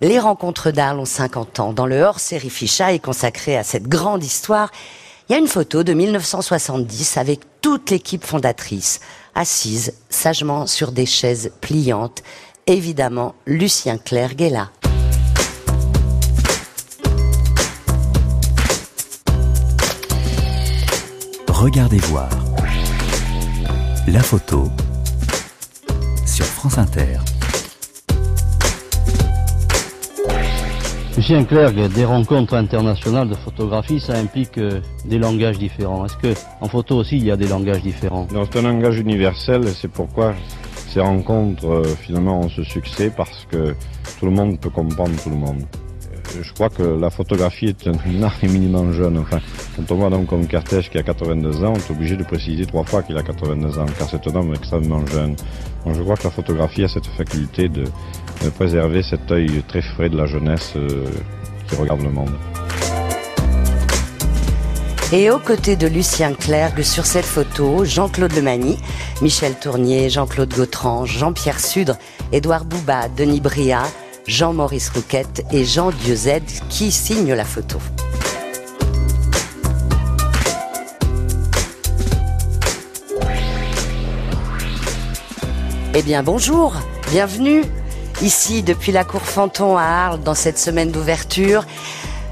Les rencontres d'Arles ont 50 ans. Dans le hors-série est consacré à cette grande histoire, il y a une photo de 1970 avec toute l'équipe fondatrice, assise sagement sur des chaises pliantes. Évidemment, Lucien est là. Regardez voir. La photo sur France Inter. Lucien Clerc, des rencontres internationales de photographie, ça implique euh, des langages différents. Est-ce que en photo aussi il y a des langages différents? C'est un langage universel et c'est pourquoi ces rencontres euh, finalement ont ce succès parce que tout le monde peut comprendre tout le monde. Euh, je crois que la photographie est un art éminemment jeune. Enfin, quand on voit homme comme Cartèche qui a 82 ans, on est obligé de préciser trois fois qu'il a 82 ans, car c'est un homme extrêmement jeune. Donc je crois que la photographie a cette faculté de préserver cet œil très frais de la jeunesse euh, qui regarde le monde. Et aux côtés de Lucien Clergue sur cette photo, Jean-Claude Lemagny, Michel Tournier, Jean-Claude Gautran, Jean-Pierre Sudre, Édouard Bouba, Denis Bria, Jean-Maurice Rouquette et Jean Dieuzed qui signent la photo. Eh bien bonjour, bienvenue ici depuis la cour Fanton à Arles dans cette semaine d'ouverture.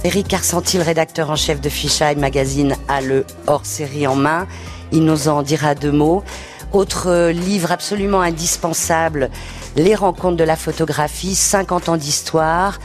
Eric Arsentil, rédacteur en chef de Fichaille Magazine, a le hors-série en main. Il nous en dira deux mots. Autre livre absolument indispensable, Les rencontres de la photographie, 50 ans d'histoire,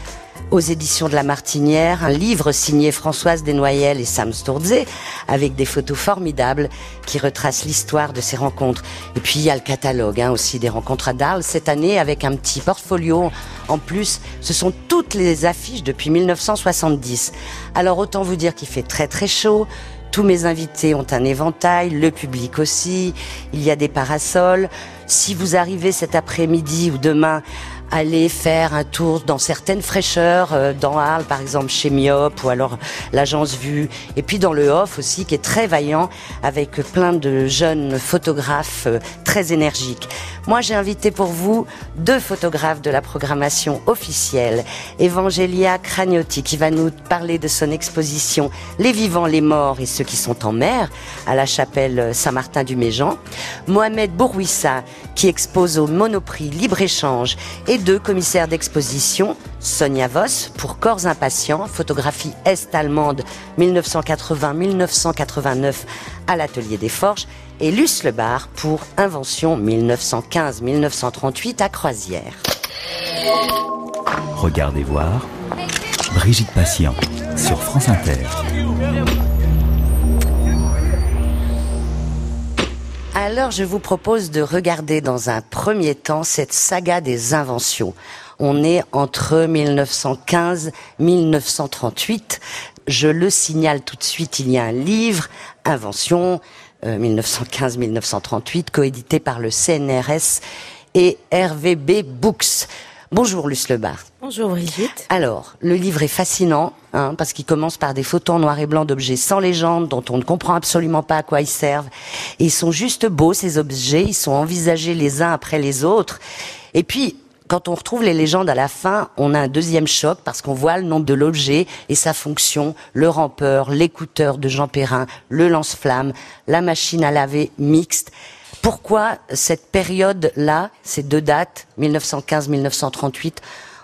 aux éditions de La Martinière, un livre signé Françoise Desnoyelles et Sam Stourdze, avec des photos formidables qui retracent l'histoire de ces rencontres. Et puis il y a le catalogue hein, aussi des rencontres à Darles cette année avec un petit portfolio. En plus, ce sont toutes les affiches depuis 1970. Alors autant vous dire qu'il fait très très chaud. Tous mes invités ont un éventail, le public aussi. Il y a des parasols. Si vous arrivez cet après-midi ou demain aller faire un tour dans certaines fraîcheurs, euh, dans Arles par exemple chez Miop ou alors l'agence Vue, et puis dans le Off aussi qui est très vaillant avec plein de jeunes photographes euh, très énergiques. Moi j'ai invité pour vous deux photographes de la programmation officielle, Evangelia Cragnotti qui va nous parler de son exposition Les vivants, les morts et ceux qui sont en mer à la chapelle Saint-Martin du Méjean, Mohamed Bourouissa qui expose au Monoprix Libre-Échange. Et deux commissaires d'exposition, Sonia Voss pour Corps impatients, photographie est-allemande 1980-1989 à l'atelier des Forges, et Luce Lebar pour Invention 1915-1938 à Croisière. Regardez voir. Brigitte Patient sur France Inter. Alors je vous propose de regarder dans un premier temps cette saga des inventions. On est entre 1915-1938. Je le signale tout de suite, il y a un livre, Invention, 1915-1938, coédité par le CNRS et RVB Books. Bonjour Luce Lebar. Bonjour Brigitte. Alors, le livre est fascinant, hein, parce qu'il commence par des photos en noir et blanc d'objets sans légende, dont on ne comprend absolument pas à quoi ils servent. Et ils sont juste beaux, ces objets, ils sont envisagés les uns après les autres. Et puis, quand on retrouve les légendes à la fin, on a un deuxième choc parce qu'on voit le nombre de l'objet et sa fonction, le rampeur, l'écouteur de Jean Perrin, le lance-flamme, la machine à laver mixte. Pourquoi cette période-là, ces deux dates, 1915-1938,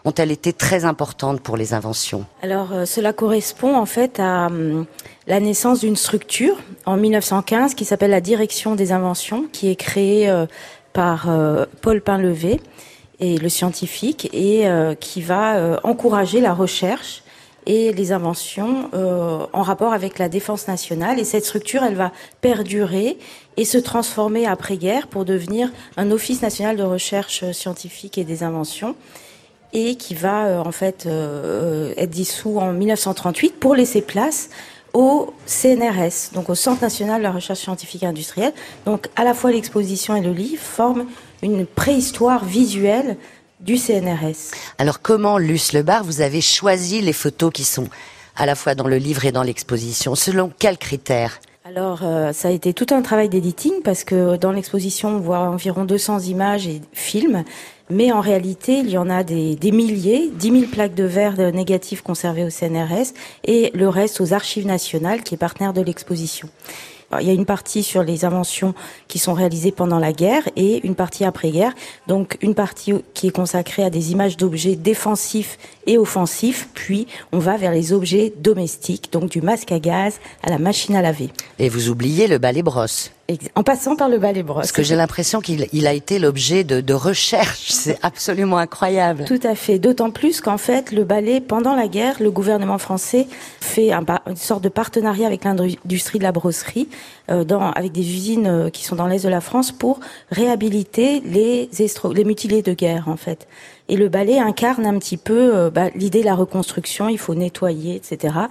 ont-elles été très importantes pour les inventions? Alors, euh, cela correspond en fait à hum, la naissance d'une structure en 1915 qui s'appelle la Direction des inventions, qui est créée euh, par euh, Paul Pinlevé et le scientifique et qui va encourager la recherche et les inventions euh, en rapport avec la défense nationale. Et cette structure, elle va perdurer et se transformer après-guerre pour devenir un Office national de recherche scientifique et des inventions et qui va en fait être dissous en 1938 pour laisser place au CNRS, donc au Centre national de la recherche scientifique et industrielle. Donc à la fois l'exposition et le livre forment une préhistoire visuelle du CNRS. Alors comment, Luce Lebar, vous avez choisi les photos qui sont à la fois dans le livre et dans l'exposition? Selon quels critères? Alors, euh, ça a été tout un travail d'éditing parce que dans l'exposition, on voit environ 200 images et films. mais en réalité, il y en a des, des milliers, 10 000 plaques de verre négatives conservées au CNRS et le reste aux Archives nationales, qui est partenaire de l'exposition. Il y a une partie sur les inventions qui sont réalisées pendant la guerre et une partie après-guerre. Donc une partie qui est consacrée à des images d'objets défensifs et offensifs. Puis on va vers les objets domestiques, donc du masque à gaz à la machine à laver. Et vous oubliez le balai brosse. En passant par le balai brosse. Parce que j'ai l'impression qu'il il a été l'objet de, de recherche. C'est absolument incroyable. Tout à fait. D'autant plus qu'en fait, le balai, pendant la guerre, le gouvernement français fait un, une sorte de partenariat avec l'industrie de la brosserie, euh, dans, avec des usines euh, qui sont dans l'est de la France pour réhabiliter les mutilés de guerre, en fait. Et le balai incarne un petit peu euh, bah, l'idée de la reconstruction. Il faut nettoyer, etc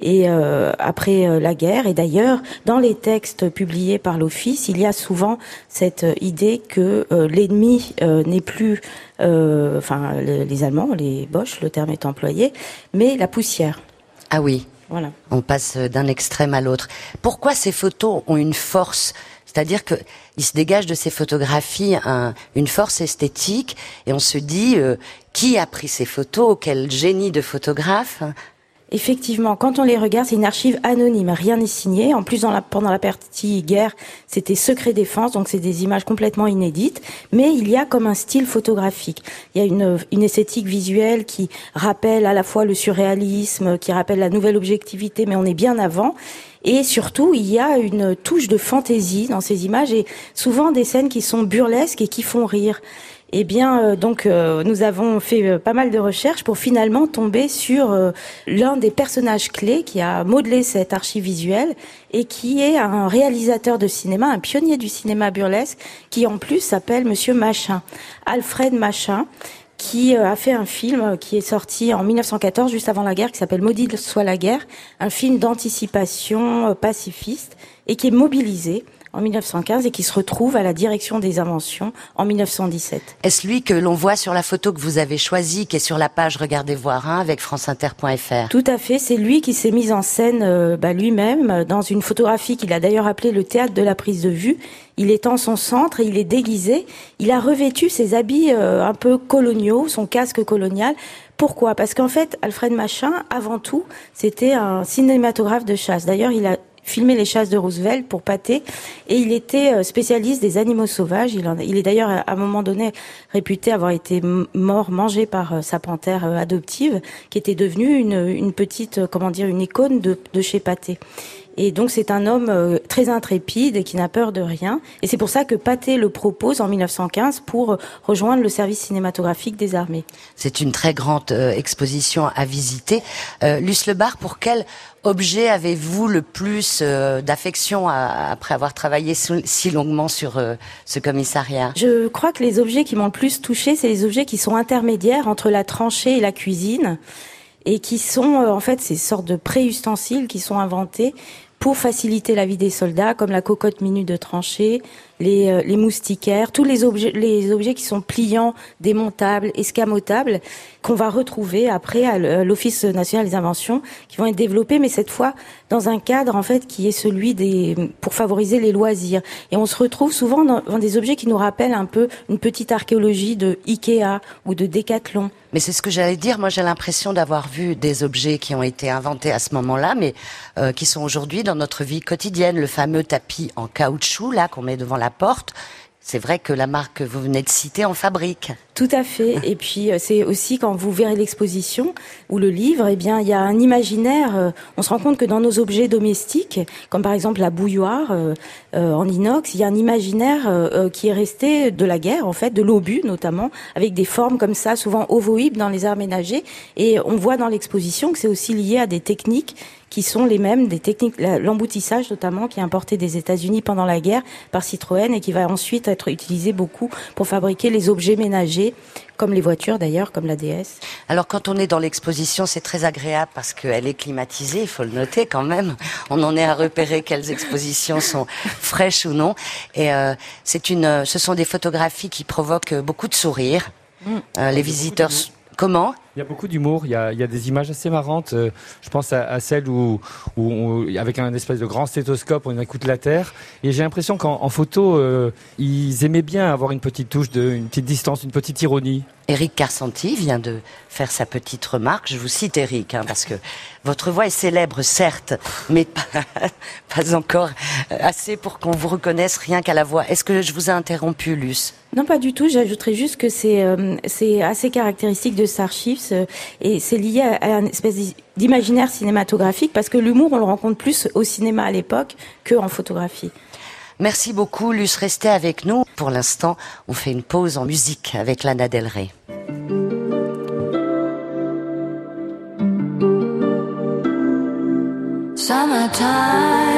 et euh, après euh, la guerre. Et d'ailleurs, dans les textes publiés par l'Office, il y a souvent cette idée que euh, l'ennemi n'est plus, enfin les, Allemands, les Boches, le terme est employé, mais la poussière. Ah oui. Voilà. On passe d'un extrême à l'autre. Pourquoi ces photos ont une force c'est-à-dire que il se dégage de ces photographies une force esthétique et on se dit qui a pris ces photos, quel génie de photographe Effectivement, quand on les regarde, c'est une archive anonyme, rien n'est signé. En plus, la, pendant la partie guerre, c'était secret défense, donc c'est des images complètement inédites. Mais il y a comme un style photographique. Il y a une esthétique visuelle qui rappelle à la fois le surréalisme, qui rappelle la nouvelle objectivité, mais on est bien avant. Et surtout, il y a une touche de fantaisie dans ces images et souvent des scènes qui sont burlesques et qui font rire. Eh bien, euh, donc, euh, nous avons fait euh, pas mal de recherches pour finalement tomber sur l'un des personnages clés qui a modelé cette archive visuelle et qui est un réalisateur de cinéma, un pionnier du cinéma burlesque, qui en plus s'appelle Monsieur Machin, Alfred Machin qui a fait un film qui est sorti en 1914, juste avant la guerre, qui s'appelle Maudit soit la guerre, un film d'anticipation pacifiste et qui est mobilisé en 1915 et qui se retrouve à la direction des inventions en 1917. Est-ce lui que l'on voit sur la photo que vous avez choisie, qui est sur la page Regardez voir hein, avec franceinter.fr Tout à fait, c'est lui qui s'est mis en scène euh, bah, lui-même dans une photographie qu'il a d'ailleurs appelée le théâtre de la prise de vue. Il est en son centre et il est déguisé. Il a revêtu ses habits euh, un peu coloniaux, son casque colonial. Pourquoi? Parce qu'en fait, Alfred Machin, avant tout, c'était un cinématographe de chasse. D'ailleurs, il a filmé les chasses de Roosevelt pour pâter. Et il était euh, spécialiste des animaux sauvages. Il, est d'ailleurs à un moment donné réputé avoir été mort, mangé par euh, sa panthère euh, adoptive, qui était devenue une, une petite, comment dire, une icône de, de chez Pâté. Et donc c'est un homme euh, très intrépide et qui n'a peur de rien. Et c'est pour ça que Pathé le propose en 1915 pour euh, rejoindre le service cinématographique des armées. C'est une très grande euh, exposition à visiter. Euh, Luce Lebar, pour quel objet avez-vous le plus d'affection après avoir travaillé si longuement sur ce commissariat? Je crois que les objets qui m'ont le plus touché, c'est les objets qui sont intermédiaires entre la tranchée et la cuisine et qui sont en fait ces sortes de pré-ustensiles qui sont inventés pour faciliter la vie des soldats, comme la cocotte minute de tranchée, les, euh, les moustiquaires, tous les objets, les objets qui sont pliants, démontables, escamotables, qu'on va retrouver après à l'Office national des inventions, qui vont être développés, mais cette fois dans un cadre en fait qui est celui des pour favoriser les loisirs. Et on se retrouve souvent dans, dans des objets qui nous rappellent un peu une petite archéologie de Ikea ou de Decathlon. Mais c'est ce que j'allais dire. Moi, j'ai l'impression d'avoir vu des objets qui ont été inventés à ce moment-là, mais euh, qui sont aujourd'hui dans notre vie quotidienne. Le fameux tapis en caoutchouc là qu'on met devant la C'est vrai que la marque que vous venez de citer en fabrique. Tout à fait. Et puis euh, c'est aussi quand vous verrez l'exposition ou le livre, eh bien il y a un imaginaire. Euh, on se rend compte que dans nos objets domestiques, comme par exemple la bouilloire euh, en inox, il y a un imaginaire qui est resté de la guerre en fait, de l'obus notamment, avec des formes comme ça, souvent ovoïdes dans les arts ménagers. Et on voit dans l'exposition que c'est aussi lié à des techniques qui sont les mêmes des techniques, l'emboutissage notamment, qui est importé des États-Unis pendant la guerre par Citroën et qui va ensuite être utilisé beaucoup pour fabriquer les objets ménagers, comme les voitures d'ailleurs, comme la DS. Alors quand on est dans l'exposition, c'est très agréable parce qu'elle est climatisée, il faut le noter quand même. On en est à repérer quelles expositions sont fraîches ou non. Et euh, c'est une, euh, ce sont des photographies qui provoquent beaucoup de sourires. Mmh. Euh, les visiteurs, comment? Il y a beaucoup d'humour, il, y a des images assez marrantes. Euh, je pense à, celle où, où, avec un espèce de grand stéthoscope, on écoute la Terre. Et j'ai l'impression qu'en photo, euh, ils aimaient bien avoir une petite touche, de, une petite distance, une petite ironie. Eric Carsanti vient de faire sa petite remarque. Je vous cite Eric, hein, parce que votre voix est célèbre, certes, mais pas, pas encore assez pour qu'on vous reconnaisse rien qu'à la voix. Est-ce que je vous ai interrompu, Luce? Non, pas du tout. J'ajouterais juste que c'est euh, assez caractéristique de Starshifts euh, et c'est lié à, à, une espèce d'imaginaire cinématographique parce que l'humour, on le rencontre plus au cinéma à l'époque qu'en photographie. Merci beaucoup, Luce. Restez avec nous. Pour l'instant, on fait une pause en musique avec Lana Del Rey. Summertime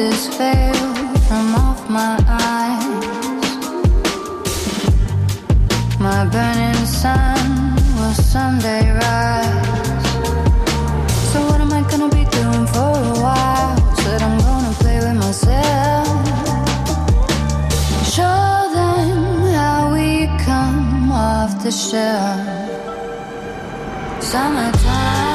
this veil from off my eyes. My burning sun will someday rise. So what am I gonna be doing for a while? Said I'm gonna play with myself. Show them how we come off the shelf. Summertime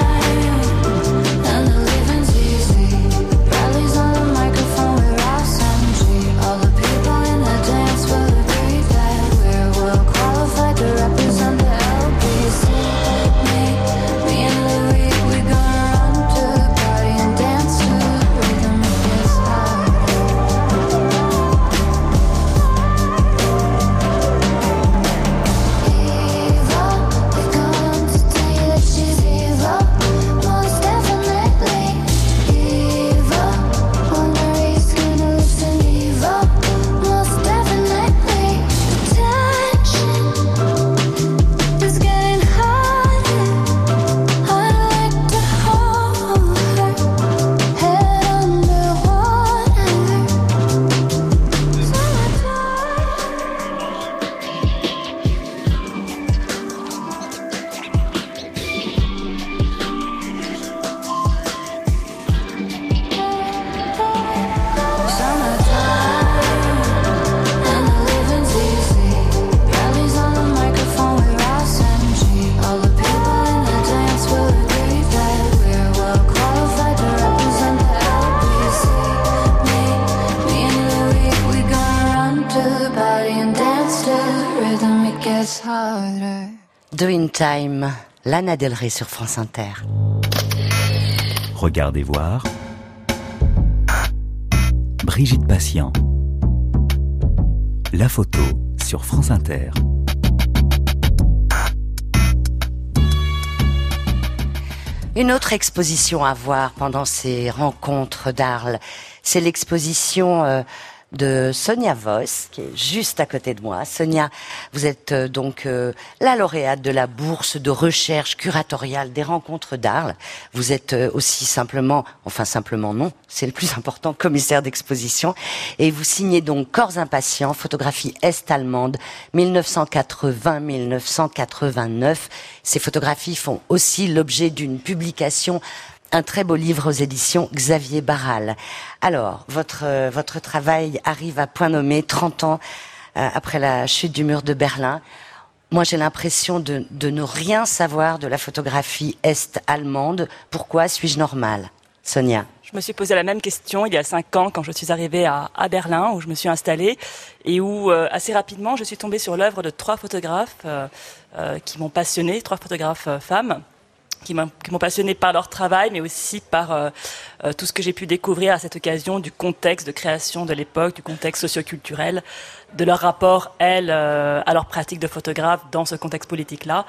harder. Doing Time, Lana Del Rey sur France Inter. Regardez voir. Brigitte Patient. La photo sur France Inter. Une autre exposition à voir pendant ces rencontres d'Arles, c'est l'exposition euh, de Sonia Voss, qui est juste à côté de moi. Sonia, vous êtes euh, donc euh, la lauréate de la bourse de recherche curatoriale des rencontres d'Arles. Vous êtes euh, aussi simplement, enfin simplement non, c'est le plus important, commissaire d'exposition. Et vous signez donc Corps impatients, photographie est-allemande, 1980-1989. Ces photographies font aussi l'objet d'une publication un très beau livre aux éditions Xavier Barral. Alors, votre, euh, votre travail arrive à point nommé 30 ans euh, après la chute du mur de Berlin. Moi, j'ai l'impression de, de ne rien savoir de la photographie est-allemande. Pourquoi suis-je normale? Sonia je me suis posé la même question il y a cinq ans quand je suis arrivée à, à Berlin où je me suis installée et où euh, assez rapidement je suis tombée sur l'œuvre de trois photographes euh, euh, qui m'ont passionnée, trois photographes euh, femmes qui m'ont passionné par leur travail, mais aussi par euh, euh, tout ce que j'ai pu découvrir à cette occasion du contexte de création de l'époque, du contexte socioculturel, de leur rapport, elles, euh, à leur pratique de photographe dans ce contexte politique-là.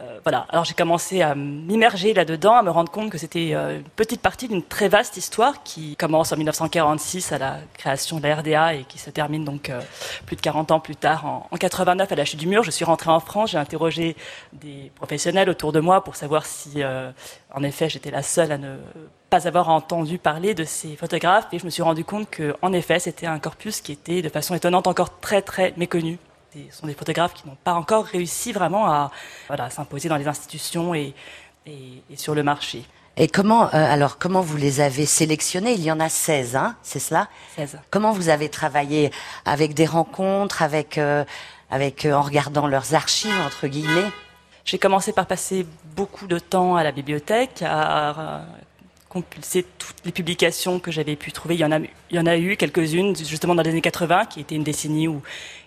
Euh, voilà. Alors j'ai commencé à m'immerger là-dedans, à me rendre compte que c'était euh, une petite partie d'une très vaste histoire qui commence en 1946 à la création de la RDA et qui se termine donc euh, plus de 40 ans plus tard en, en 89 à la chute du mur. Je suis rentrée en France, j'ai interrogé des professionnels autour de moi pour savoir si, en effet, j'étais la seule à ne pas avoir entendu parler de ces photographes et je me suis rendu compte que, en effet, c'était un corpus qui était de façon étonnante encore très très méconnu ce sont des photographes qui n'ont pas encore réussi vraiment à voilà, s'imposer dans les institutions et, et, et, sur le marché. Et comment, euh, alors, comment vous les avez sélectionnés? Il y en a 16, hein, c'est cela? 16. Comment vous avez travaillé Avec des rencontres, avec, euh, avec, euh, en regardant leurs archives, entre guillemets? J'ai commencé par passer beaucoup de temps à la bibliothèque, à compulser toutes les publications que j'avais pu trouver. Il y en a, il y en a eu quelques-unes, justement dans les années 80, qui était une décennie où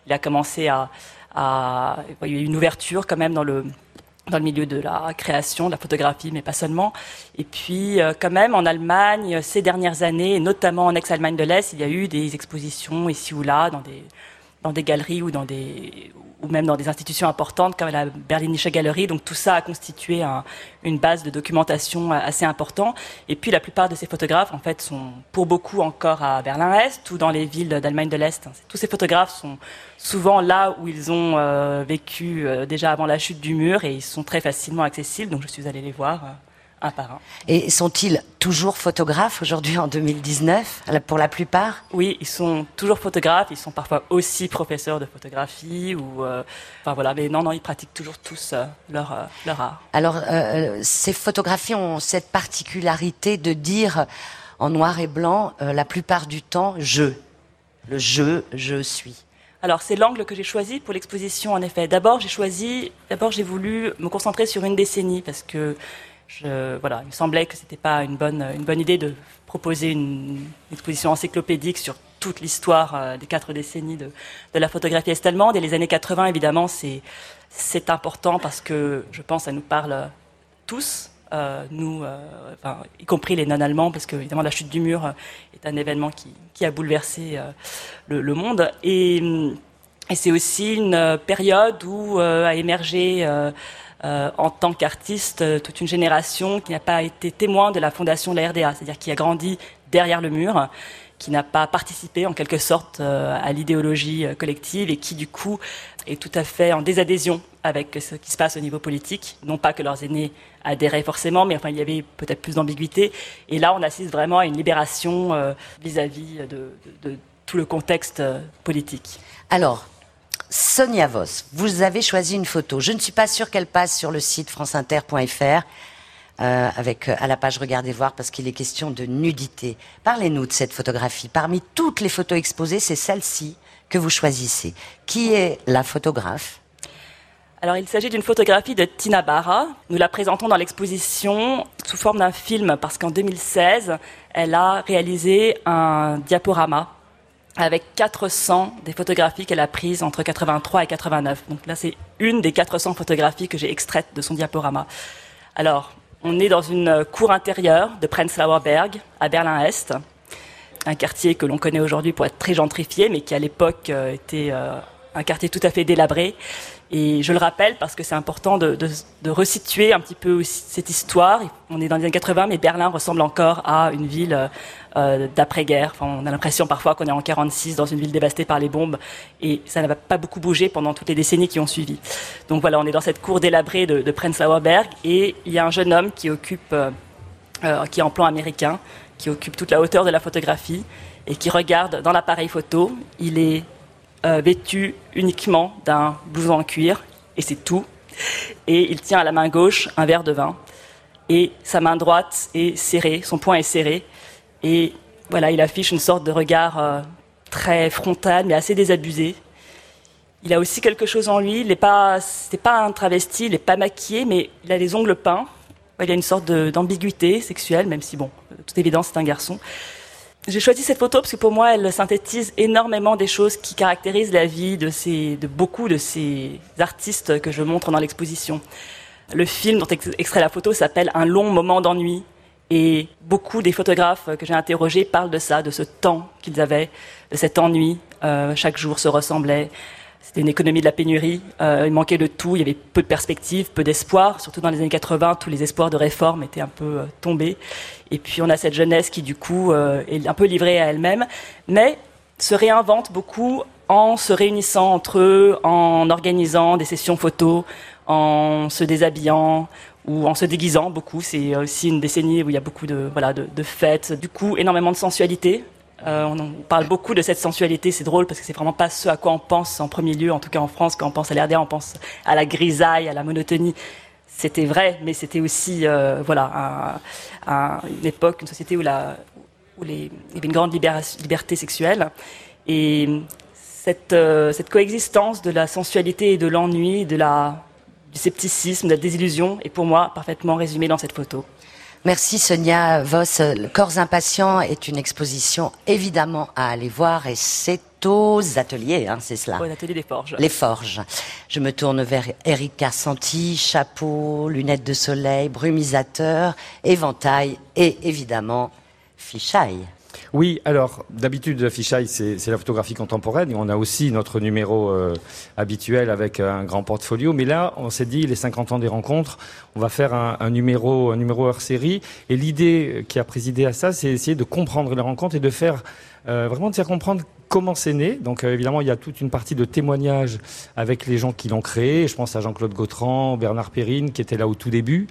il a commencé à, il y a eu une ouverture quand même dans le dans le milieu de la création, de la photographie, mais pas seulement. Et puis, euh, quand même, en Allemagne, ces dernières années, notamment en ex-Allemagne de l'Est, il y a eu des expositions ici ou là, dans des, dans des galeries ou dans des, ou même dans des institutions importantes comme la Berlinische Galerie. Donc tout ça a constitué un, une base de documentation assez importante. Et puis la plupart de ces photographes, en fait, sont pour beaucoup encore à Berlin-Est ou dans les villes d'Allemagne de l'Est. Tous ces photographes sont souvent là où ils ont euh, vécu euh, déjà avant la chute du mur et ils sont très facilement accessibles. Donc je suis allée les voir. Un par un. Et sont-ils toujours photographes aujourd'hui en 2019 pour la plupart? Oui, ils sont toujours photographes. Ils sont parfois aussi professeurs de photographie ou, euh, enfin voilà. Mais non, non, ils pratiquent toujours tous euh, leur euh, leur art. Alors, ces photographies ont cette particularité de dire en noir et blanc la plupart du temps je, le je, je suis. Alors c'est l'angle que j'ai choisi pour l'exposition en effet. D'abord j'ai choisi, d'abord j'ai voulu me concentrer sur une décennie parce que voilà, il me semblait que c'était pas une bonne, une bonne idée de proposer une, exposition encyclopédique sur toute l'histoire euh, des quatre décennies de, de la photographie est-allemande. Et les années 80, évidemment, c'est, important parce que je pense ça nous parle tous, euh, nous, euh, y compris les non-allemands, parce que évidemment la chute du mur est un événement qui, qui a bouleversé le, le, monde. Et, et c'est aussi une période où a émergé euh, en tant qu'artiste euh, toute une génération qui n'a pas été témoin de la fondation de la RDA, c'est-à-dire qui a grandi derrière le mur, qui n'a pas participé en quelque sorte euh, à l'idéologie collective et qui du coup est tout à fait en désadhésion avec ce qui se passe au niveau politique. Non pas que leurs aînés adhéraient forcément, mais enfin il y avait peut-être plus d'ambiguïté. Et là, on assiste vraiment à une libération vis-à-vis -vis de, de, tout le contexte politique. Alors, Sonia Voss, vous avez choisi une photo. Je ne suis pas sûre qu'elle passe sur le site franceinter.fr euh, avec à la page Regardez voir parce qu'il est question de nudité. Parlez-nous de cette photographie. Parmi toutes les photos exposées, c'est celle-ci que vous choisissez. Qui est la photographe? Alors, il s'agit d'une photographie de Tina Barra. Nous la présentons dans l'exposition sous forme d'un film parce qu'en 2016, elle a réalisé un diaporama avec 400 des photographies qu'elle a prises entre 83 et 89. Donc là, c'est une des 400 photographies que j'ai extraites de son diaporama. Alors, on est dans une cour intérieure de Prenzlauer Berg, à Berlin-Est, un quartier que l'on connaît aujourd'hui pour être très gentrifié, mais qui à l'époque euh, était euh, un quartier tout à fait délabré. Et je le rappelle parce que c'est important de, resituer un petit peu cette histoire. On est dans les années 80, mais Berlin ressemble encore à une ville euh, d'après-guerre. Enfin, on a l'impression parfois qu'on est en 46 dans une ville dévastée par les bombes, et ça n'a pas beaucoup bougé pendant toutes les décennies qui ont suivi. Donc voilà, on est dans cette cour délabrée de, de Prenzlauer Berg, et il y a un jeune homme qui occupe, euh, euh, qui est en plan américain, qui occupe toute la hauteur de la photographie et qui regarde dans l'appareil photo. Il est euh, vêtu uniquement d'un blouson en cuir, et c'est tout. Et il tient à la main gauche un verre de vin, et sa main droite est serrée, son poing est serré, et voilà, il affiche une sorte de regard euh, très frontal, mais assez désabusé. Il a aussi quelque chose en lui. Il n'est pas, c'est pas un travesti, il n'est pas maquillé, mais il a les ongles peints. Il y a une sorte d'ambiguïté sexuelle, même si bon, toute évidence, c'est un garçon. J'ai choisi cette photo parce que pour moi, elle synthétise énormément des choses qui caractérisent la vie de, ces, de beaucoup de ces artistes que je montre dans l'exposition. Le film dont est extrait la photo s'appelle Un long moment d'ennui. Et beaucoup des photographes que j'ai interrogés parlent de ça, de ce temps qu'ils avaient, de cet ennui. Euh, chaque jour se ressemblait. C'était une économie de la pénurie. Euh, il manquait de tout. Il y avait peu de perspectives, peu d'espoir. Surtout dans les années 80, tous les espoirs de réforme étaient un peu euh, tombés. Et puis on a cette jeunesse qui, du coup, euh, est un peu livrée à elle-même, mais se réinvente beaucoup en se réunissant entre eux, en organisant des sessions photos, en se déshabillant ou en se déguisant beaucoup. C'est aussi une décennie où il y a beaucoup de, voilà, de, de fêtes, du coup énormément de sensualité. Euh, on, parle beaucoup de cette sensualité, c'est drôle parce que c'est vraiment pas ce à quoi on pense en premier lieu, en tout cas en France, quand on pense à l'RDA, on pense à la grisaille, à la monotonie. C'était vrai, mais c'était aussi euh, voilà un- un- une époque, une société où, la, où les, il y avait une grande liberté sexuelle et cette, euh, cette coexistence de la sensualité et de l'ennui, de la du scepticisme, de la désillusion est pour moi parfaitement résumée dans cette photo. Merci Sonia Voss. Le Corps impatient est une exposition évidemment à aller voir et c'est aux ateliers, hein, c'est cela. Au atelier des forges. Les forges. Je me tourne vers Eric Carsanti, chapeau, lunettes de soleil, brumisateur, éventail et évidemment fichaille. Oui, alors d'habitude Fisheye c'est la photographie contemporaine on a aussi notre numéro euh, habituel avec un grand portfolio. Mais là, on s'est dit les 50 ans des rencontres, on va faire un, un numéro un numéro hors série. Et l'idée qui a présidé à ça, c'est essayer de comprendre les rencontres et de faire euh, vraiment de faire comprendre comment c'est né. Donc euh, évidemment, il y a toute une partie de témoignages avec les gens qui l'ont créé. Je pense à Jean-Claude Gautran, Bernard Perrine, qui était là au tout début,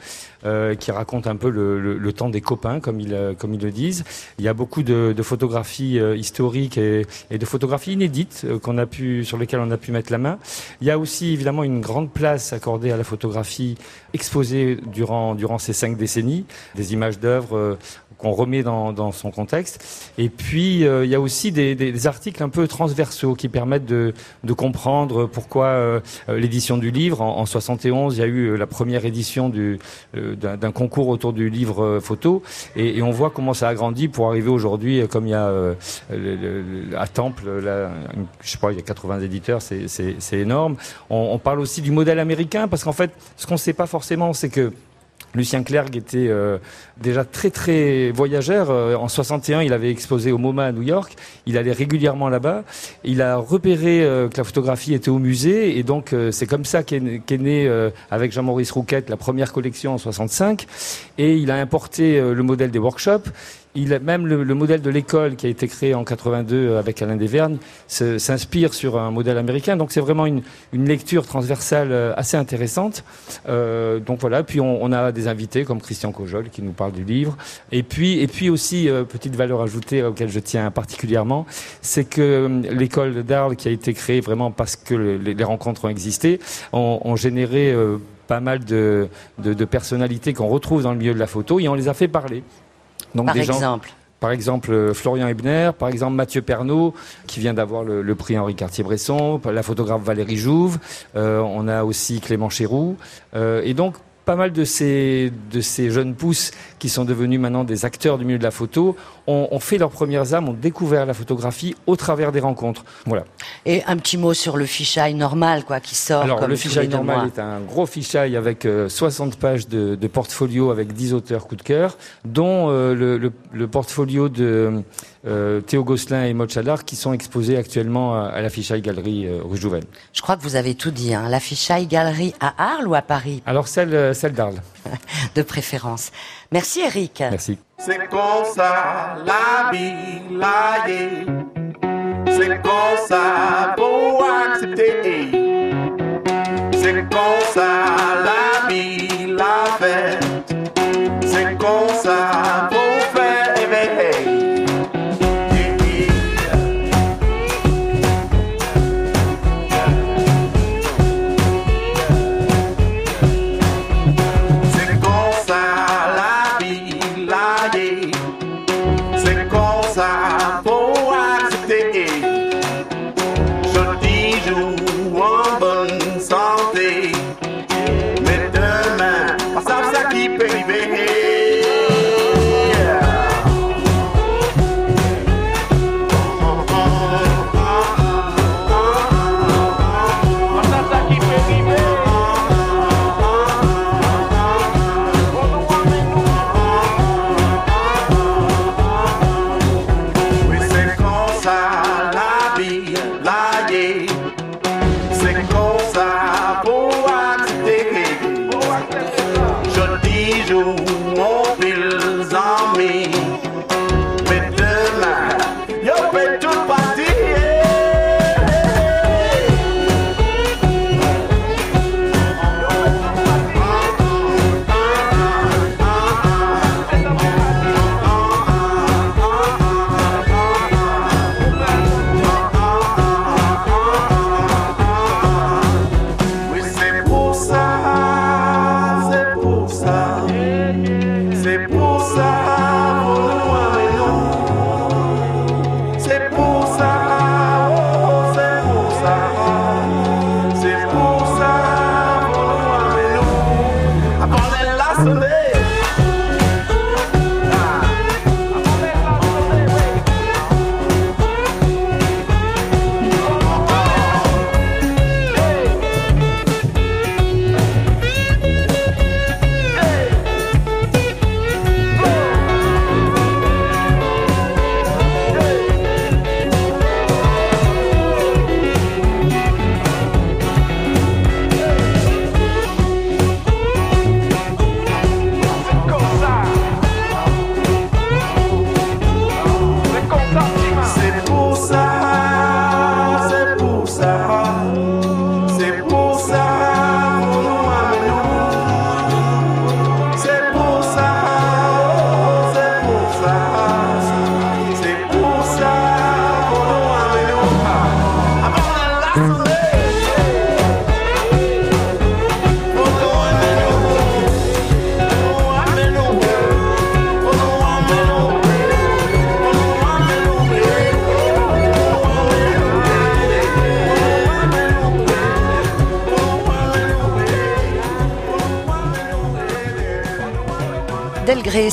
euh, qui raconte un peu le, temps des copains, comme ils, euh, comme ils le disent. Il y a beaucoup de, photographies historiques et, de photographies inédites qu'on a pu, sur lesquelles on a pu mettre la main. Il y a aussi évidemment une grande place accordée à la photographie exposée durant, durant ces cinq décennies, des images d'œuvres qu'on remet dans, dans son contexte. Et puis, euh, il y a aussi des, des- articles un peu transversaux qui permettent de, de comprendre pourquoi euh, euh, l'édition du livre. En, en 71, il y a eu la première édition du, d'un, concours autour du livre photo. Et, et on voit comment ça a grandi pour arriver aujourd'hui, comme il y a le- le- à Temple, là, je sais pas, il y a 80 éditeurs, c'est énorme. On, on parle aussi du modèle américain, parce qu'en fait, ce qu'on ne sait pas forcément, c'est que Lucien Clerc était euh, déjà très très voyageur. Euh, en 61, il avait exposé au MoMA à New York. Il allait régulièrement là-bas. Il a repéré euh, que la photographie était au musée et donc euh, c'est comme ça qu'est qu'est né euh, avec Jean-Maurice Rouquette la première collection en 65. Et il a importé euh, le modèle des workshops. Il même le, le modèle de l'école qui a été créé en 82 euh, avec Alain Desvergnes s'inspire sur un modèle américain. Donc c'est vraiment une, une lecture transversale euh, assez intéressante. Euh, donc voilà. Puis on, on a des invités comme Christian Cojol qui nous parle du livre. Et puis et puis aussi euh, petite valeur ajoutée auquel je tiens particulièrement, c'est que euh, l'école d'Arles qui a été créée vraiment parce que le- les, les rencontres ont existé, ont, ont généré euh, pas mal de, de, de personnalités qu'on retrouve dans le milieu de la photo et on les a fait parler. Donc Par des gens exemple. par exemple, euh, Florian Ebner, par exemple Mathieu Pernaud, qui vient d'avoir le, le prix Henri Cartier-Bresson, la photographe Valérie Jouve, euh, on a aussi Clément Chéroux, euh, et donc pas mal de ces, de ces jeunes pousses qui sont devenus maintenant des acteurs du milieu de la photo ont, ont fait leurs premières âmes, ont découvert la photographie au travers des rencontres. Voilà. Et un petit mot sur le fichaille normal, quoi, qui sort Alors, comme le fichaille normal mois. est un gros fichaille avec euh, 60 pages de, de portfolio avec 10 auteurs coup de cœur, dont euh, le, le- le portfolio de euh, Théo Gosselin et Maud qui sont exposés actuellement à, à la fichaille galerie euh, rue Jouven. Je crois que vous avez tout dit. Hein. La fichaille galerie à Arles ou à Paris, Alors, celle, euh, celle d'Arles. de préférence. Merci Eric. Merci. C'est comme ça la vie, la vie. C'est comme ça pour accepter. C'est comme ça la vie, la fête. C'est comme ça pour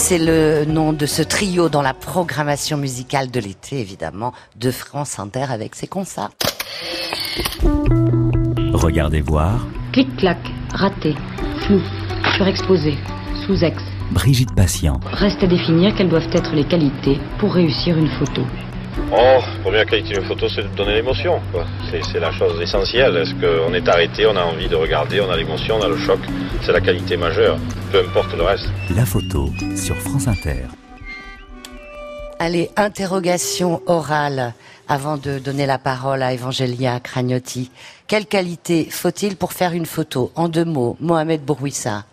c'est le nom de ce trio dans la programmation musicale de l'été, évidemment, de France Inter avec ses concerts. Regardez voir Clic-clac, raté, flou, surexposé, sous-ex. Brigitte Patient. Reste à définir quelles doivent être les qualités pour réussir une photo. Oh, première qualité d'une photo, c'est de donner l'émotion. C'est la chose essentielle. Est-ce qu'on est arrêté, on a envie de regarder, on a l'émotion, on a le choc. C'est la qualité majeure. Peu importe le reste. La photo sur France Inter. Allez, interrogation orale avant de donner la parole à Evangelia Cragnotti. Quelle qualité faut-il pour faire une photo? En deux mots, Mohamed Bourouissa.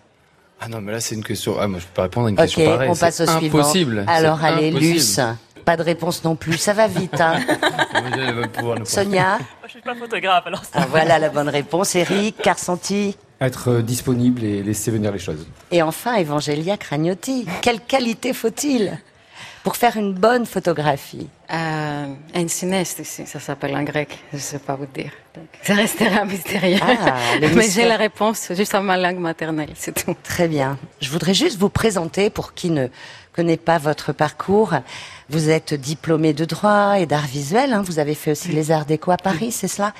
Ah non, mais là, c'est une question. Ah, moi, je peux pas répondre à une question pareille. on passe au suivant. impossible. Alors, allez, impossible. Luce. Pas de réponse non plus. Ça va vite, hein. Sonia Je suis pas photographe, alors ça. Ah, Voilà la bonne réponse. Eric, Carsanti. Être euh, disponible et laisser venir les choses. Et enfin, Evangelia Cragnotti. Quelle qualité faut-il pour faire une bonne photographie? Euh, un cinéaste, si ça s'appelle en grec, je ne sais pas vous dire. Donc, ça restera mystérieux. Ah, Mais j'ai la réponse juste en ma langue maternelle, c'est tout. Très bien. Je voudrais juste vous présenter, pour qui ne connaît pas votre parcours, vous êtes diplômé de droit et d'art visuel. hein. Vous avez fait aussi les arts déco à Paris, c'est cela?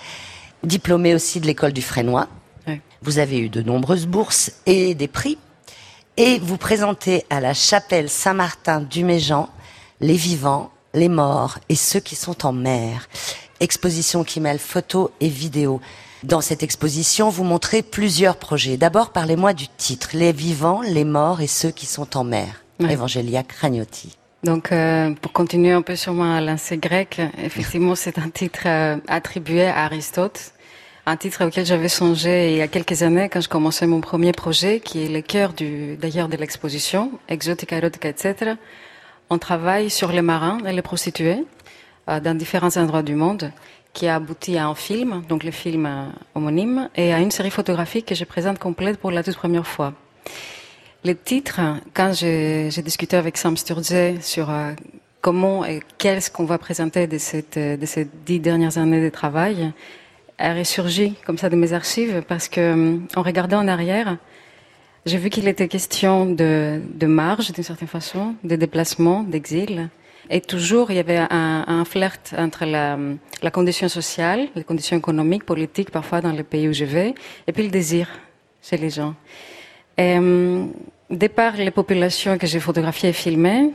Diplômé aussi de l'école du Frénois. Oui. Vous avez eu de nombreuses bourses et des prix. Et vous présentez à la chapelle Saint-Martin du Méjean les vivants, les morts et ceux qui sont en mer. Exposition qui mêle photos et vidéos. Dans cette exposition, vous montrez plusieurs projets. D'abord, parlez-moi du titre Les vivants, les morts et ceux qui sont en mer. Evangelia Cragnotti. Donc, euh, pour continuer un peu sur ma lancée grecque, effectivement, c'est un titre euh, attribué à Aristote, un titre auquel j'avais songé il y a quelques années quand je commençais mon premier projet, qui est le cœur du, d'ailleurs de l'exposition, Exotica, Erotica, etc. On travaille sur les marins et les prostituées euh, dans différents endroits du monde, qui a abouti à un film, donc le film euh, homonyme, et à une série photographique que je présente complète pour la toute première fois. Le titre, quand j'ai discuté avec Sam Sturze sur euh, comment et qu'est-ce qu'on va présenter de, euh, ces dix dernières années de travail, a ressurgi comme ça de mes archives parce que, euh, en regardant en arrière, j'ai vu qu'il était question de, marge, d'une certaine façon, de déplacement, d'exil. Et toujours, il y avait un, flirt entre la, condition sociale, les conditions économiques, politiques, parfois dans les pays où je vais, et puis le désir chez les gens. Euh, départ les populations que j'ai photographiées et filmées,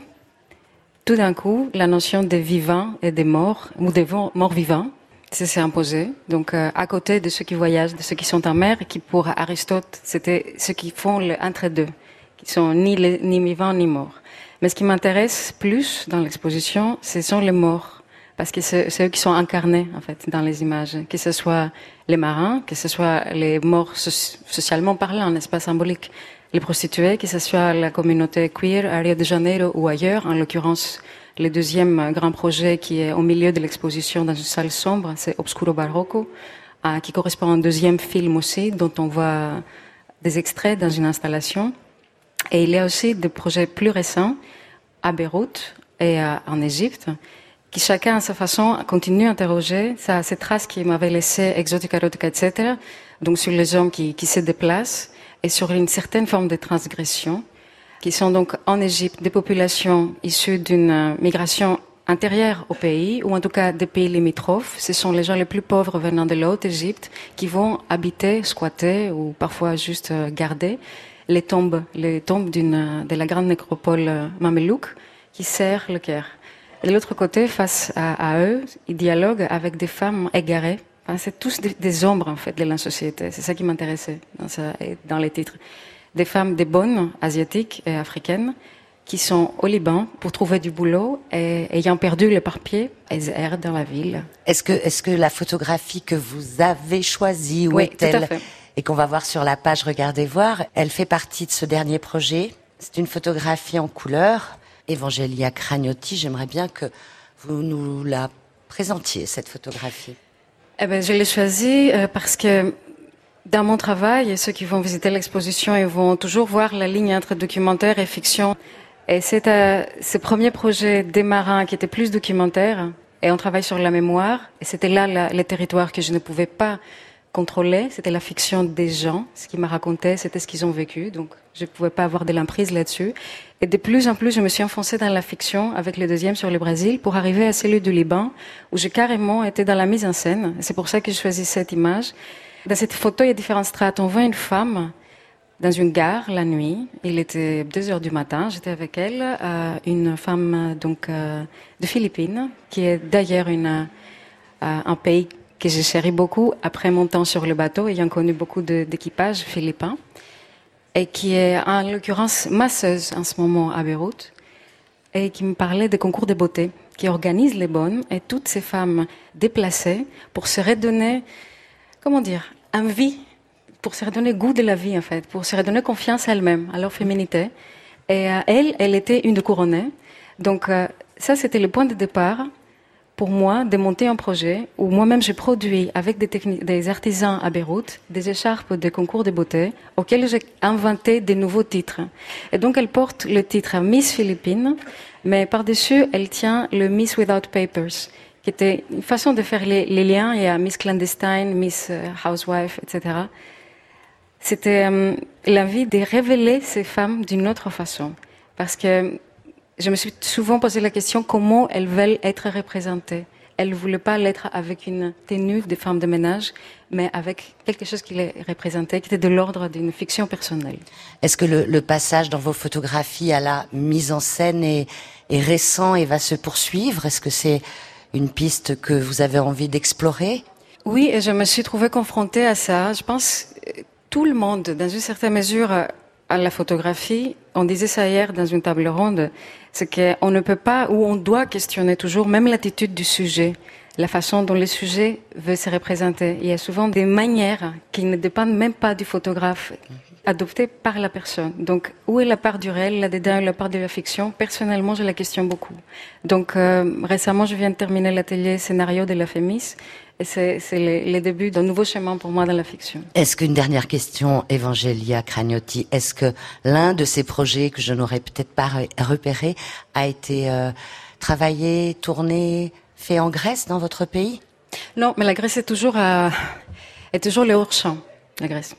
tout d'un coup, la notion des vivants et des morts, ou des morts vivants, s'est imposé. Donc, euh, à côté de ceux qui voyagent, de ceux qui sont en mer, qui pour Aristote, c'était ceux qui font le entre-deux, qui sont ni, les, ni vivants ni morts. Mais ce qui m'intéresse plus dans l'exposition, ce sont les morts. Parce que c'est eux qui sont incarnés, en fait, dans les images. Que ce soit les marins, que ce soit les morts socialement parlant, n'est-ce pas, symbolique. Les prostituées, que ce soit la communauté queer à Rio de Janeiro ou ailleurs. En l'occurrence, le deuxième grand projet qui est au milieu de l'exposition dans une salle sombre, c'est Obscuro Barroco, euh, qui correspond à un deuxième film aussi, dont on voit des extraits dans une installation. Et il y a aussi des projets plus récents à Beyrouth et en Égypte, qui chacun à sa façon continue à interroger ça, ces traces qui m'avaient laissé exotica, erotica, etc. Donc sur les hommes qui, se déplacent et sur une certaine forme de transgression, qui sont donc en Égypte des populations issues d'une migration intérieure au pays, ou en tout cas des pays limitrophes. Ce sont les gens les plus pauvres venant de la Haute-Égypte qui vont habiter, squatter ou parfois juste euh, garder les tombes, les tombes d'une, de la grande nécropole euh, mamelouk qui sert le Caire. De l'autre côté, face à, eux, ils dialoguent avec des femmes égarées. Enfin, c'est tous des, ombres, en fait, de la société. C'est ça qui m'intéressait dans, dans les titres. Des femmes, des bonnes, asiatiques et africaines, qui sont au Liban pour trouver du boulot et ayant perdu le pied elles errent dans la ville. Est-ce que, est-ce que la photographie que vous avez choisie, où oui, est-elle et qu'on va voir sur la page Regardez voir. Elle fait partie de ce dernier projet. C'est une photographie en couleur. Evangelia Cragnotti, j'aimerais bien que vous nous la présentiez, cette photographie. Eh ben, je l'ai choisie euh, parce que dans mon travail, ceux qui vont visiter l'exposition, ils vont toujours voir la ligne entre documentaire et fiction. Et c'est ce premier projet des marins qui était plus documentaire, et on travaille sur la mémoire, et c'était là la, les territoires que je ne pouvais pas contrôlé, c'était la fiction des gens. Ce qu'ils m'a raconté, c'était ce qu'ils ont vécu. Donc, je ne pouvais pas avoir de l'emprise là-dessus. Et de plus en plus, je me suis enfoncée dans la fiction avec le deuxième sur le Brésil pour arriver à celui du Liban, où j'ai carrément été dans la mise en scène. C'est pour ça que je choisis cette image. Dans cette photo, il y a différentes strates. On voit une femme dans une gare la nuit. Il était deux heures du matin. J'étais avec elle, euh, une femme donc euh, de Philippines, qui est d'ailleurs euh, un pays que j'ai chéri beaucoup après mon temps sur le bateau, ayant connu beaucoup d'équipages philippins, et qui est en l'occurrence masseuse en ce moment à Beyrouth, et qui me parlait des concours de beauté, qui organisent les bonnes, et toutes ces femmes déplacées pour se redonner, comment dire, envie, pour se redonner goût de la vie en fait, pour se redonner confiance à elles-mêmes, à leur féminité. Et euh, elle, elle était une de couronnée. Donc euh, ça, c'était le point de départ pour moi de monter un projet où moi-même j'ai produit avec des, des artisans à Beyrouth des écharpes de concours de beauté auxquelles j'ai inventé des nouveaux titres. Et donc elle porte le titre Miss Philippines, mais par-dessus elle tient le Miss Without Papers, qui était une façon de faire les, liens. Il y a Miss Clandestine, Miss euh, Housewife, etc. C'était euh, l'envie de révéler ces femmes d'une autre façon. Parce que je me suis souvent posé la question comment elles veulent être représentées? Elles ne voulaient pas l'être avec une tenue de femme de ménage, mais avec quelque chose qui les représentait, qui était de l'ordre d'une fiction personnelle. Est-ce que le, passage dans vos photographies à la mise en scène est, est récent et va se poursuivre? Est-ce que c'est une piste que vous avez envie d'explorer? Oui, et je me suis trouvée confrontée à ça. Je pense tout le monde, dans une certaine mesure, à la photographie, on disait ça hier dans une table ronde, c'est qu'on ne peut pas ou on doit questionner toujours même l'attitude du sujet, la façon dont le sujet veut se représenter. Il y a souvent des manières qui ne dépendent même pas du photographe adoptées par la personne. Donc, où est la part du réel là-dedans la part de la fiction? Personnellement, je la questionne beaucoup. Donc, euh, récemment, je viens de terminer l'atelier scénario de la Fémis et c'est le, début d'un nouveau chemin pour moi dans la fiction. Est-ce qu'une dernière question, Evangelia Cragnotti, est-ce que l'un de ces projets que je n'aurais peut-être pas repéré a été euh, travaillé, tourné, fait en Grèce, dans votre pays? Non, mais la Grèce est toujours, est toujours le hors-champ, la Grèce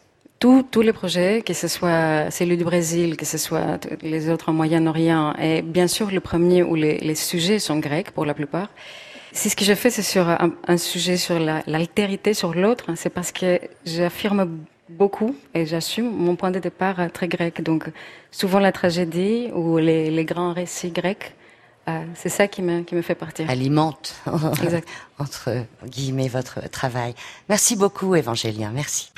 tous les projets, que ce soit celui du Brésil, que ce soit les autres en Moyen-Orient, et bien sûr le premier où les, les sujets sont grecs pour la plupart. C'est ce que je fais, c'est sur un, un sujet sur la- l'altérité sur l'autre. C'est parce que j'affirme beaucoup et j'assume mon point de départ très grec. Donc souvent la tragédie ou les, les grands récits grecs, euh, c'est ça qui me, qui me fait partir. Alimente, Exact. entre guillemets, votre travail. Merci beaucoup, Évangélien. Merci.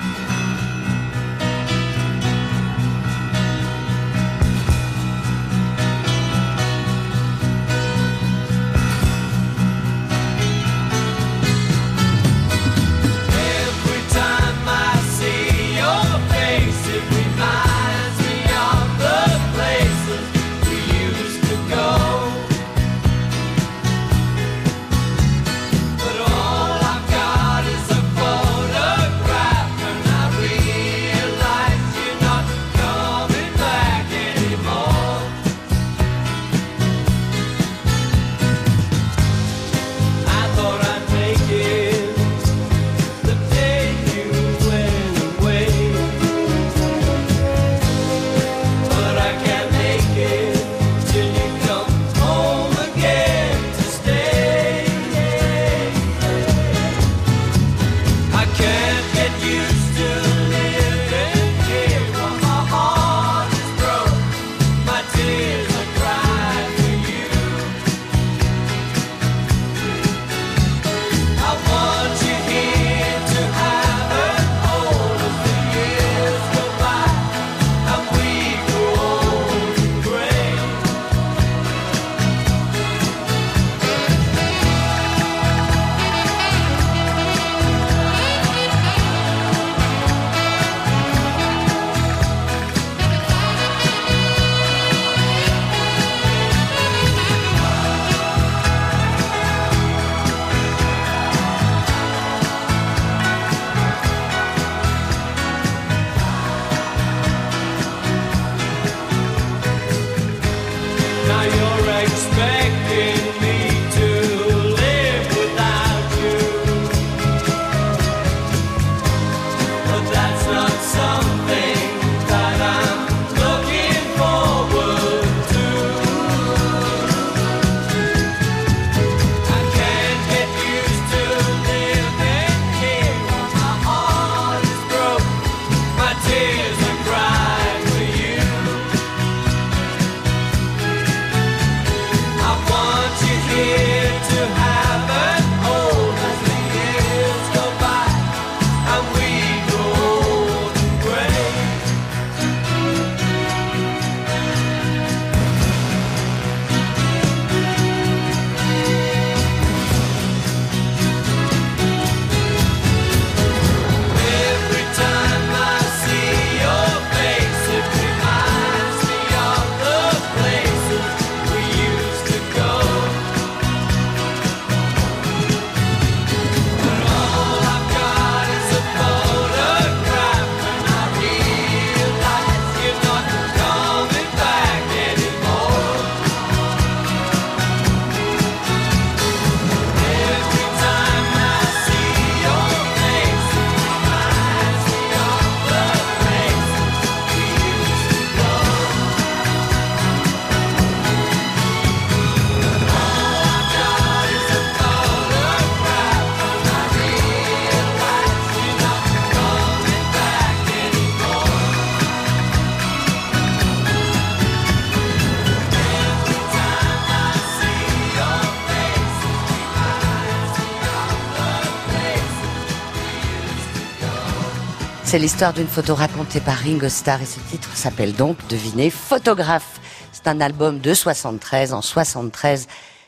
C'est l'histoire d'une photo racontée par Ringo Starr et ce titre s'appelle donc, devinez, Photographe. C'est un album de 73. En 73,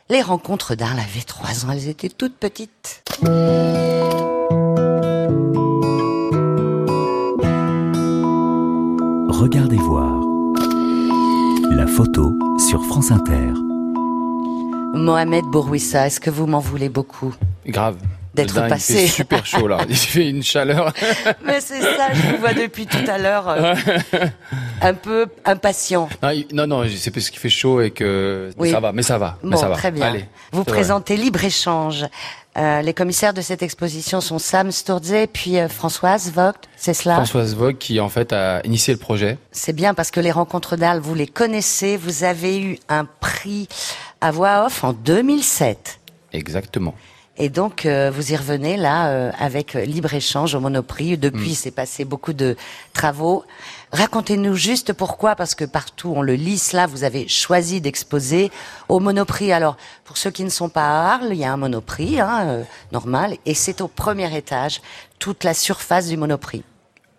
les rencontres d'Arles avaient trois ans. Elles étaient toutes petites. Regardez voir. La photo sur France Inter. Mohamed Bourouissa, est-ce que vous m'en voulez beaucoup? Grave. D'être passé. Il fait super chaud là. Il fait une chaleur. Mais c'est ça, je vous vois depuis tout à l'heure. euh, un peu impatient. Non, non, c'est parce qu'il fait chaud et que Oui. ça va, mais ça va, mais Bon, ça va. très bien. Allez, Vous présentez Libre-Échange. Euh, les commissaires de cette exposition sont Sam Sturze puis euh, Françoise Vogt, c'est cela? Françoise Vogue qui en fait a initié le projet. C'est bien parce que les rencontres d'Arles, vous les connaissez. Vous avez eu un prix à voix off en 2007. Exactement. Et donc, euh, vous y revenez là euh, avec euh, libre-échange au Monoprix. Depuis, Mm. c'est passé beaucoup de travaux. Racontez-nous juste pourquoi, parce que partout on le lit, là, vous avez choisi d'exposer au Monoprix. Alors, pour ceux qui ne sont pas à Arles, il y a un Monoprix, hein, euh, normal, et c'est au premier étage, toute la surface du Monoprix.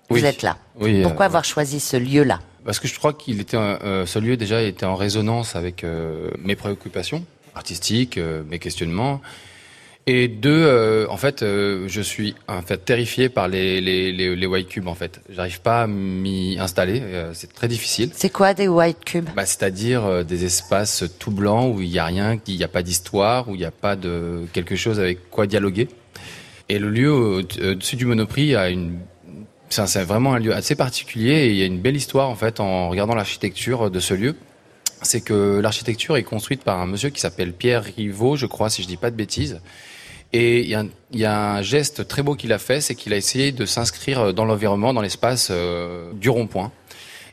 Vous Oui. êtes là. Oui, Pourquoi euh, avoir choisi ce lieu-là Parce que je crois qu'il était, euh, ce lieu déjà était en résonance avec euh, mes préoccupations artistiques, euh, mes questionnements. Et deux, euh, en fait, euh, je suis en fait terrifié par les les les, les white cubes en fait. J'arrive pas à m'y installer, euh, c'est très difficile. C'est quoi des white cubes? Bah, c'est-à-dire des espaces tout blancs où il y a rien, il n'y a pas d'histoire, où il n'y a pas de quelque chose avec quoi dialoguer. Et le lieu au- au-dessus du Monoprix a une c'est vraiment un lieu assez particulier et il y a une belle histoire en fait en regardant l'architecture de ce lieu. C'est que l'architecture est construite par un monsieur qui s'appelle Pierre Rivaud, je crois, si je dis pas de bêtises. Et il y a un, y a un geste très beau qu'il a fait, c'est qu'il a essayé de s'inscrire dans l'environnement, dans l'espace euh, du rond-point.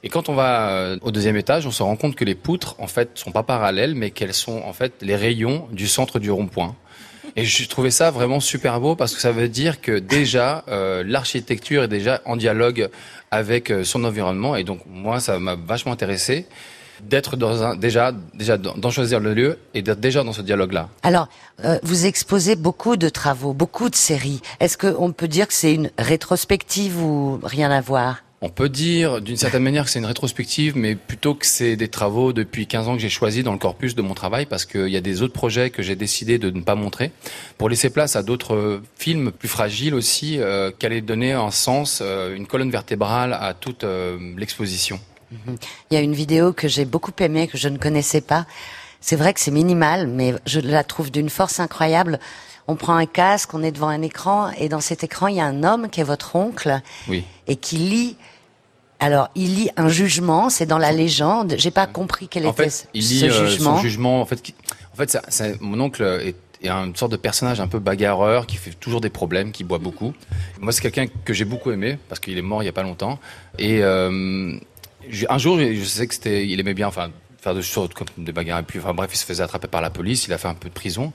Et quand on va euh, au deuxième étage, on se rend compte que les poutres, en fait, sont pas parallèles, mais qu'elles sont en fait les rayons du centre du rond-point. Et j'ai trouvé ça vraiment super beau parce que ça veut dire que déjà euh, l'architecture est déjà en dialogue avec euh, son environnement. Et donc moi, ça m'a vachement intéressé d'être dans un déjà déjà d'en choisir le lieu et d'être déjà dans ce dialogue-là. Alors, euh, vous exposez beaucoup de travaux, beaucoup de séries. Est-ce qu'on peut dire que c'est une rétrospective ou rien à voir? On peut dire d'une certaine manière que c'est une rétrospective, mais plutôt que c'est des travaux depuis 15 ans que j'ai choisis dans le corpus de mon travail, parce qu'il y a des autres projets que j'ai décidé de ne pas montrer, pour laisser place à d'autres euh, films plus fragiles aussi, euh, qui allaient donner un sens, euh, une colonne vertébrale à toute euh, l'exposition. Il y a une vidéo que j'ai beaucoup aimée, que je ne connaissais pas. C'est vrai que c'est minimal, mais je la trouve d'une force incroyable. On prend un casque, on est devant un écran, et dans cet écran, il y a un homme qui est votre oncle, Oui. et qui lit. Alors, il lit un jugement, c'est dans la légende. J'ai pas compris quel En était fait, il ce lit euh, jugement. son jugement. En fait, qui- en fait, ça- ça- mon oncle est, est une sorte de personnage un peu bagarreur qui fait toujours des problèmes, qui boit beaucoup. Moi, c'est quelqu'un que j'ai beaucoup aimé parce qu'il est mort il y a pas longtemps. Et euh, un jour, je sais que c'était, il aimait bien, faire des choses comme des bagarres. Et puis, bref, il se faisait attraper par la police. Il a fait un peu de prison.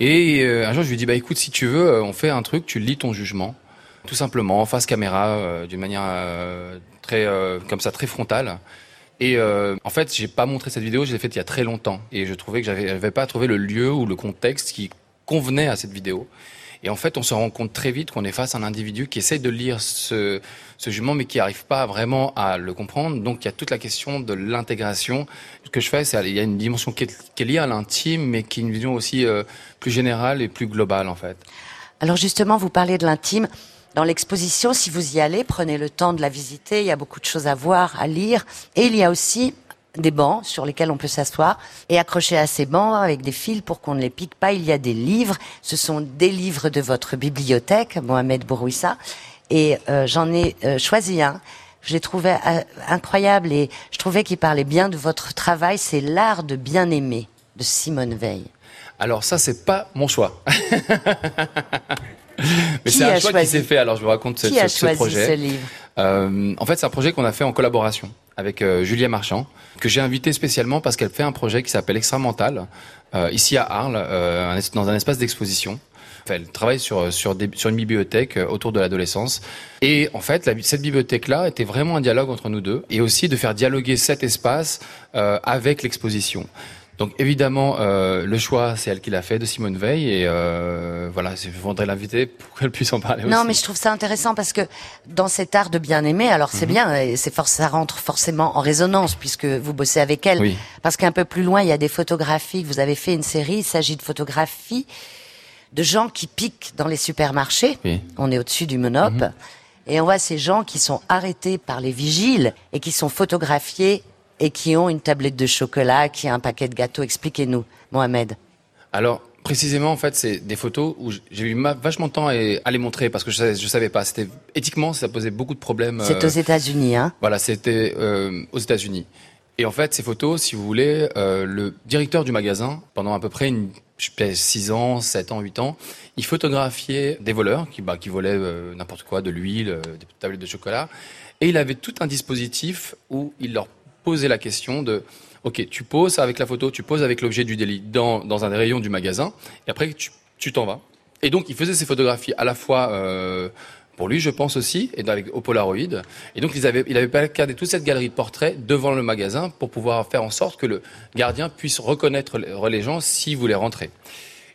Et euh, un jour, je lui dis, bah écoute, si tu veux, euh, on fait un truc. Tu lis ton jugement, tout simplement, en face caméra, euh, d'une manière très, comme ça, très frontale. Et en fait, j'ai pas montré cette vidéo, je l'ai faite il y a très longtemps. Et je trouvais que j'avais pas trouvé le lieu ou le contexte qui convenait à cette vidéo. Et en fait, on se rend compte très vite qu'on est face à un individu qui essaye de lire ce, ce jugement, mais qui n'arrive pas vraiment à le comprendre. Donc, il y a toute la question de l'intégration. Ce que je fais, c'est il y a une dimension qui est, qui liée à l'intime, mais qui est une vision aussi euh, plus générale et plus globale, en fait. Alors justement, vous parlez de l'intime. Dans l'exposition, si vous y allez, prenez le temps de la visiter. Il y a beaucoup de choses à voir, à lire. Et il y a aussi des bancs sur lesquels on peut s'asseoir et accrocher à ces bancs avec des fils pour qu'on ne les pique pas. Il y a des livres. Ce sont des livres de votre bibliothèque, Mohamed Bourouissa. Et euh, j'en ai euh, choisi un. Je l'ai trouvé euh, incroyable et je trouvais qu'il parlait bien de votre travail. C'est L'art de bien aimer de Simone Veil. Alors ça, c'est pas mon choix. Mais c'est a un choix qui s'est fait. Alors je vous raconte ce, Qui a ce- ce choisi projet. ce livre? Euh, en fait, c'est un projet qu'on a fait en collaboration avec euh, Julia Marchand, que j'ai invité spécialement parce qu'elle fait un projet qui s'appelle Extra Mental, euh, ici à Arles, euh, dans un espace d'exposition. Enfin, elle travaille sur sur, des- sur une bibliothèque euh, autour de l'adolescence. Et en fait, la cette bibliothèque-là était vraiment un dialogue entre nous deux, et aussi de faire dialoguer cet espace euh, avec l'exposition. Donc évidemment, euh, le choix, c'est elle qui l'a fait, de Simone Veil, et euh, voilà, je voudrais l'inviter pour qu'elle puisse en parler Non, aussi. mais je trouve ça intéressant parce que dans cet art de bien aimer, alors c'est Mhm. bien, et c'est force, ça rentre forcément en résonance puisque vous bossez avec elle. Oui. Parce qu'un peu plus loin, il y a des photographies. que Vous avez fait une série. Il s'agit de photographies de gens qui piquent dans les supermarchés. Oui. On est au-dessus du monop. Mhm. Et on voit ces gens qui sont arrêtés par les vigiles et qui sont photographiés et qui ont une tablette de chocolat, qui a un paquet de gâteaux. Expliquez-nous, Mohamed. Alors, Précisément, en fait, c'est des photos où j'ai eu vachement de temps à, les montrer parce que je, savais- je savais pas. C'était éthiquement, ça posait beaucoup de problèmes. C'est euh, aux États-Unis, hein Voilà, c'était euh, aux États-Unis. Et en fait, ces photos, si vous voulez, euh, le directeur du magasin, pendant à peu près une, je sais, 6 ans, 7 ans, 8 ans, il photographiait des voleurs qui, bah, qui volaient euh, n'importe quoi, de l'huile, euh, des tablettes de chocolat. Et il avait tout un dispositif où il leur posait la question de Ok, tu poses avec la photo, tu poses avec l'objet du délit dans, dans un des rayons du magasin, et après tu tu t'en vas. Et donc il faisait ces photographies à la fois euh, pour lui, je pense aussi, et avec au Polaroid. Et donc ils avaient, il avait placardé toute cette galerie de portraits devant le magasin pour pouvoir faire en sorte que le gardien puisse reconnaître les les gens s'il voulait rentrer.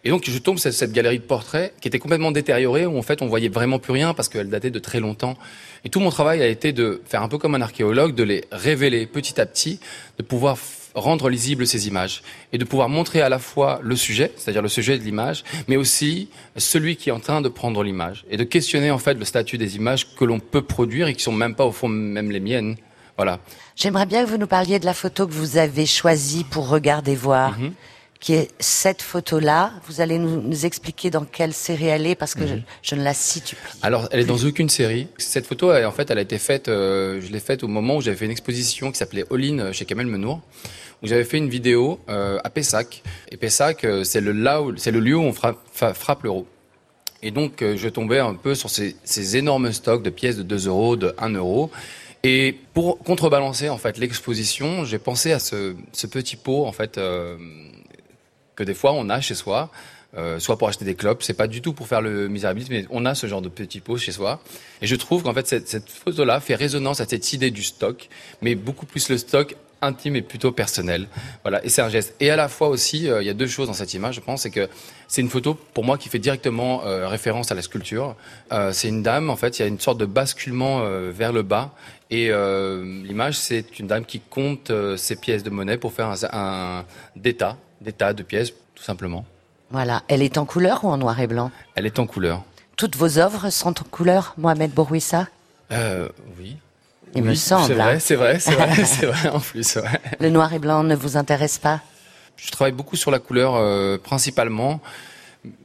Et donc je tombe sur cette galerie de portraits qui était complètement détériorée, où en fait on voyait vraiment plus rien parce qu'elle datait de très longtemps. Et tout mon travail a été de faire un peu comme un archéologue, de les révéler petit à petit, de pouvoir rendre lisibles ces images et de pouvoir montrer à la fois le sujet, c'est-à-dire le sujet de l'image, mais aussi celui qui est en train de prendre l'image et de questionner en fait le statut des images que l'on peut produire et qui sont même pas au fond même les miennes. Voilà. J'aimerais bien que vous nous parliez de la photo que vous avez choisie pour regarder voir, Mhm. Qui est cette photo-là. Vous allez nous, nous expliquer dans quelle série elle est, parce que je, Mhm. je ne la situe plus. Alors, elle est dans aucune série. Cette photo, elle, en fait, elle a été faite, euh, je l'ai faite au moment où j'avais fait une exposition qui s'appelait All In euh, chez Kamel Menour, où j'avais fait une vidéo euh, à Pessac. Et Pessac, c'est le, là où- c'est le lieu où on frappe, l'euro. Et donc, euh, je tombais un peu sur ces, ces énormes stocks de pièces de 2 euros, de 1 euro. Et pour contrebalancer, en fait, l'exposition, j'ai pensé à ce, ce petit pot, en fait, euh, que des fois on a chez soi, euh, soit pour acheter des clopes, c'est pas du tout pour faire le misérabilisme, mais on a ce genre de petits pots chez soi. Et je trouve qu'en fait cette, photo-là fait résonance à cette idée du stock, mais beaucoup plus le stock intime et plutôt personnel. Voilà, et c'est un geste. Et à la fois aussi, euh, il y a deux choses dans cette image, je pense, c'est que c'est une photo pour moi qui fait directement euh, référence à la sculpture. C'est une dame, en fait, il y a une sorte de basculement vers le bas. Et l'image, c'est une dame qui compte ses pièces de monnaie pour faire un, un d'état, d'état de pièces, tout simplement. Voilà. Elle est en couleur ou en noir et blanc? Elle est en couleur. Toutes vos œuvres sont en couleur, Mohamed Bourwissa Euh, oui. Il me semble, C'est vrai, hein. c'est vrai, c'est vrai, c'est vrai en plus. ouais. Le noir et blanc ne vous intéresse pas? Je travaille beaucoup sur la couleur euh, principalement.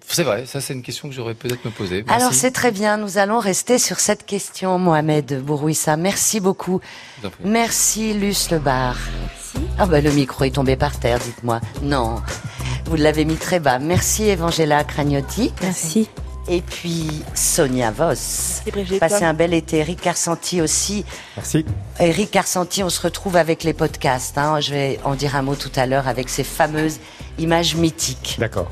C'est vrai, ça c'est une question que j'aurais peut-être me poser. Merci. Alors c'est très bien, nous allons rester sur cette question, Mohamed Bourwissa. Merci beaucoup. Merci Luce Lebar. Ah bah le micro est tombé par terre, dites-moi. Non, vous l'avez mis très bas. Merci Evangela Cragnotti. Merci. Et puis Sonia Voss. Brigitte. Passez un bel été. Eric Carcenti aussi. Merci. Eric Carcenti, on se retrouve avec les podcasts. hein. Je vais en dire un mot tout à l'heure avec ces fameuses images mythiques. D'accord.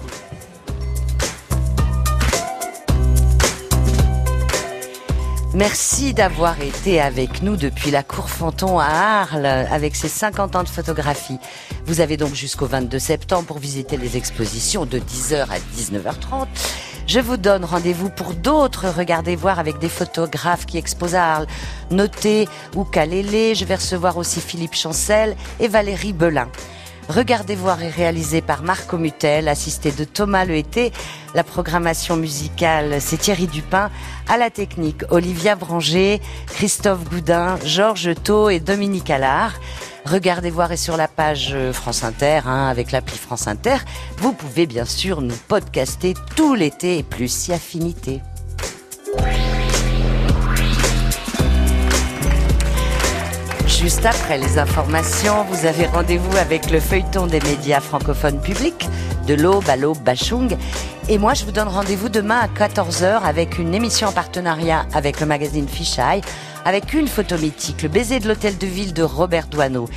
Merci d'avoir été avec nous depuis la Cour Fanton à Arles avec ses 50 ans de photographie. Vous avez donc jusqu'au 22 septembre pour visiter les expositions de 10h à 19h30. Je vous donne rendez-vous pour d'autres Regardez voir avec des photographes qui exposent à Arles. Notez ou Kalélé, je vais recevoir aussi Philippe Chancel et Valérie Belin. Regardez voir est réalisé par Marco Mutel, assisté de Thomas Lehété. La programmation musicale, c'est Thierry Dupin. À la technique, Olivia Branger, Christophe Goudin, Georges Thau et Dominique Allard. Regardez voir est sur la page euh, France Inter, hein, avec l'appli France Inter. Vous pouvez bien sûr nous podcaster tout l'été et plus si affinité. Juste après les informations, vous avez rendez-vous avec le feuilleton des médias francophones publics, de l'aube à l'aube Bachung. Et moi, je vous donne rendez-vous demain à 14h avec une émission en partenariat avec le magazine Fisheye, avec une photo mythique, le baiser de l'hôtel de ville de Robert Doisneau.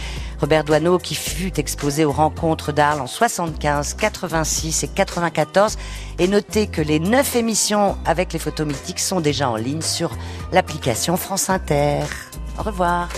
Robert Doisneau qui fut exposé aux rencontres d'Arles en 75, 86 et 94. Et notez que les neuf émissions avec les photos mythiques sont déjà en ligne sur l'application France Inter. Au revoir.